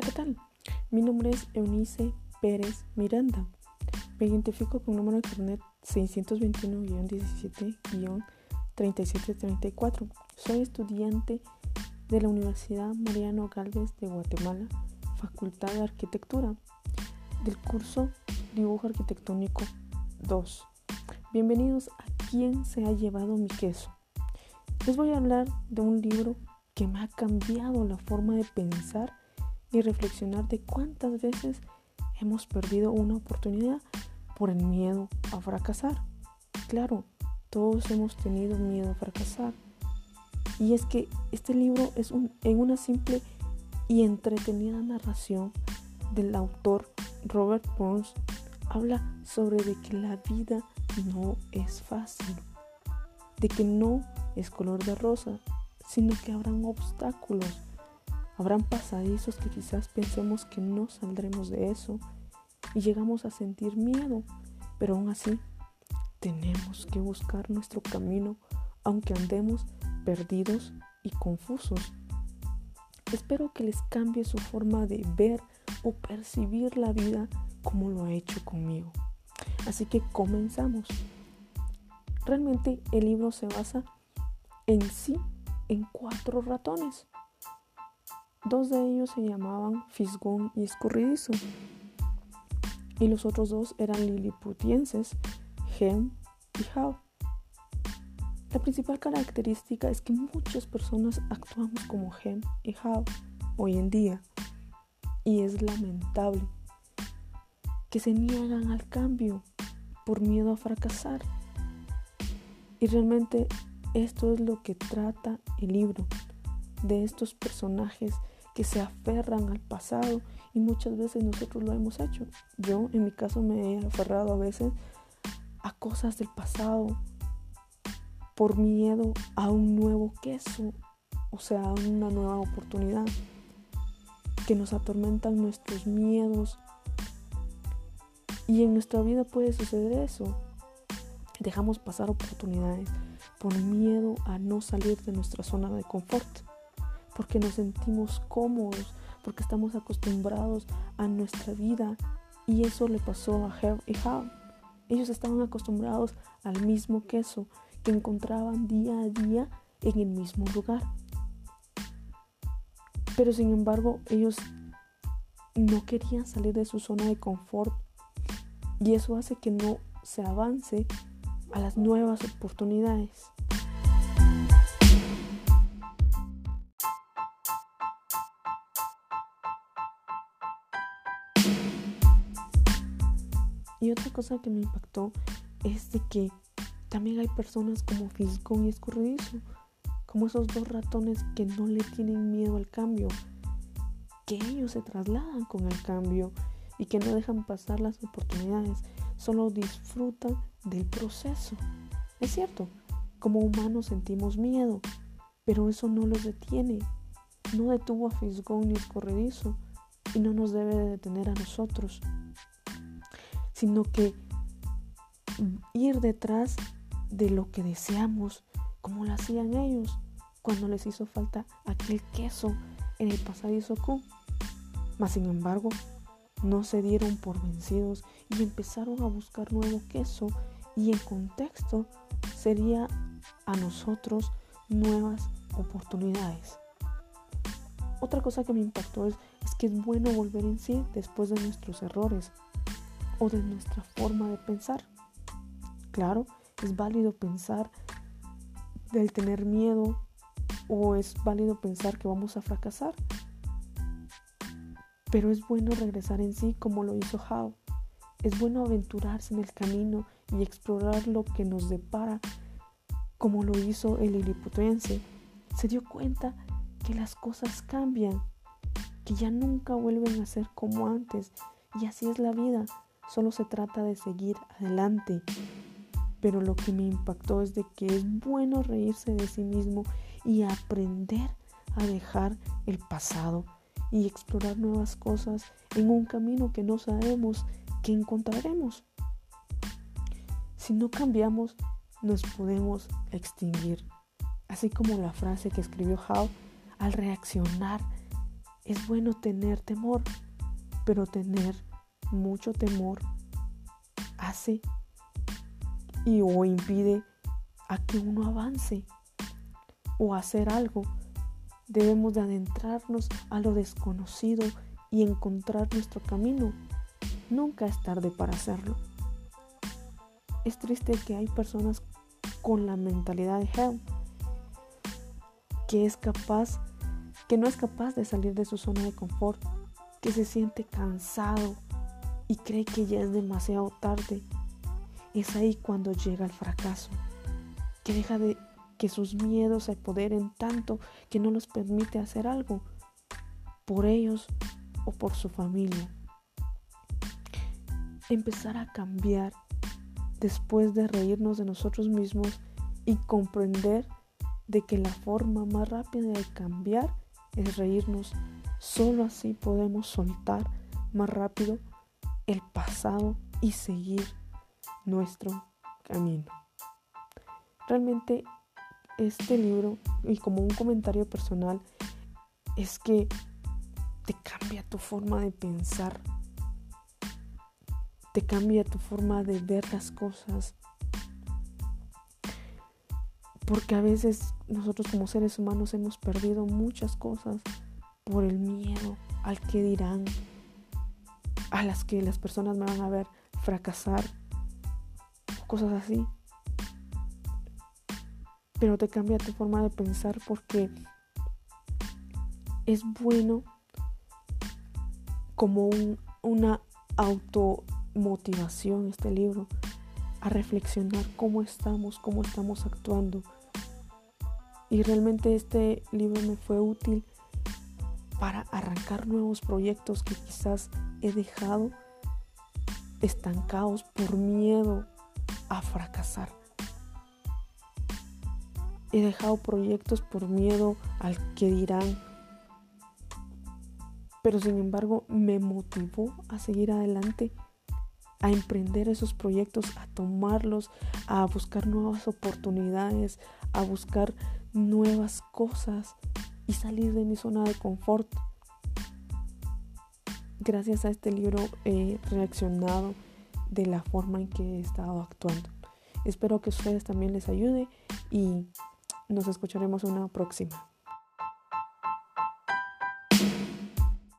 ¿qué tal? Mi nombre es Eunice Pérez Miranda. Me identifico con número de carnet 621-17-3734. Soy estudiante de la Universidad Mariano Galvez de Guatemala, Facultad de Arquitectura, del curso Dibujo Arquitectónico 2. Bienvenidos a ¿Quién se ha llevado mi queso? Les voy a hablar de un libro que me ha cambiado la forma de pensar y reflexionar de cuántas veces hemos perdido una oportunidad por el miedo a fracasar. Claro, todos hemos tenido miedo a fracasar. Y es que este libro es un, en una simple y entretenida narración del autor Robert Burns habla sobre de que la vida no es fácil, de que no es color de rosa, sino que habrán obstáculos, habrán pasadizos que quizás pensemos que no saldremos de eso y llegamos a sentir miedo, pero aún así tenemos que buscar nuestro camino aunque andemos perdidos y confusos. Espero que les cambie su forma de ver o percibir la vida como lo ha hecho conmigo. Así que comenzamos. Realmente el libro se basa en sí en cuatro ratones. Dos de ellos se llamaban Fisgón y Escurridizo. Y los otros dos eran liliputienses, Gem y Hao. La principal característica es que muchas personas actuamos como Gem y Hao hoy en día. Y es lamentable que se niegan al cambio por miedo a fracasar. Y realmente esto es lo que trata el libro, de estos personajes que se aferran al pasado y muchas veces nosotros lo hemos hecho. Yo en mi caso me he aferrado a veces a cosas del pasado por miedo a un nuevo queso, o sea, a una nueva oportunidad, que nos atormentan nuestros miedos, y en nuestra vida puede suceder eso. Dejamos pasar oportunidades por miedo a no salir de nuestra zona de confort, porque nos sentimos cómodos, porque estamos acostumbrados a nuestra vida. Y eso le pasó a Herb y Hal. Ellos estaban acostumbrados al mismo queso que encontraban día a día en el mismo lugar. Pero sin embargo, ellos no querían salir de su zona de confort y eso hace que no se avance a las nuevas oportunidades. Y otra cosa que me impactó es de que también hay personas como Fisgón y Escurridizo, como esos dos ratones que no le tienen miedo al cambio, que ellos se trasladan con el cambio y que no dejan pasar las oportunidades, solo disfrutan del proceso. Es cierto, como humanos sentimos miedo, pero eso no los detiene. No detuvo a Fisgón ni Escorredizo y no nos debe detener a nosotros, sino que ir detrás de lo que deseamos, como lo hacían ellos cuando les hizo falta aquel queso en el pasadizo Q. Mas sin embargo, no se dieron por vencidos y empezaron a buscar nuevo queso y en contexto sería a nosotros nuevas oportunidades. Otra cosa que me impactó es, es, que es bueno volver en sí después de nuestros errores o de nuestra forma de pensar. Claro, es válido pensar del tener miedo o es válido pensar que vamos a fracasar, pero es bueno regresar en sí como lo hizo Hao. Es bueno aventurarse en el camino y explorar lo que nos depara como lo hizo el liliputense. Se dio cuenta que las cosas cambian, que ya nunca vuelven a ser como antes y así es la vida. Solo se trata de seguir adelante. Pero lo que me impactó es de que es bueno reírse de sí mismo y aprender a dejar el pasado y explorar nuevas cosas en un camino que no sabemos que encontraremos. Si no cambiamos, nos podemos extinguir. Así como la frase que escribió Howe, al reaccionar es bueno tener temor, pero tener mucho temor hace y o impide a que uno avance o hacer algo. Debemos de adentrarnos a lo desconocido y encontrar nuestro camino. Nunca es tarde para hacerlo. Es triste que hay personas con la mentalidad de Helm que es capaz, que no es capaz de salir de su zona de confort, que se siente cansado y cree que ya es demasiado tarde. Es ahí cuando llega el fracaso, que deja de que sus miedos se apoderen tanto que no los permite hacer algo por ellos o por su familia. Empezar a cambiar después de reírnos de nosotros mismos y comprender de que la forma más rápida de cambiar es reírnos. Solo así podemos soltar más rápido el pasado y seguir nuestro camino. Realmente este libro, y como un comentario personal, es que te cambia tu forma de pensar, te cambia tu forma de ver las cosas, porque a veces nosotros como seres humanos hemos perdido muchas cosas por el miedo al que dirán, a las que las personas me van a ver fracasar, cosas así. Pero te cambia tu forma de pensar porque es bueno como un, una automotivación este libro a reflexionar cómo estamos, cómo estamos actuando y realmente este libro me fue útil para arrancar nuevos proyectos que quizás he dejado estancados por miedo a fracasar. He dejado proyectos por miedo al que dirán. Pero sin embargo me motivó a seguir adelante, a emprender esos proyectos, a tomarlos, a buscar nuevas oportunidades, a buscar nuevas cosas y salir de mi zona de confort. Gracias a este libro he reaccionado de la forma en que he estado actuando. Espero que ustedes también les ayude y nos escucharemos una próxima.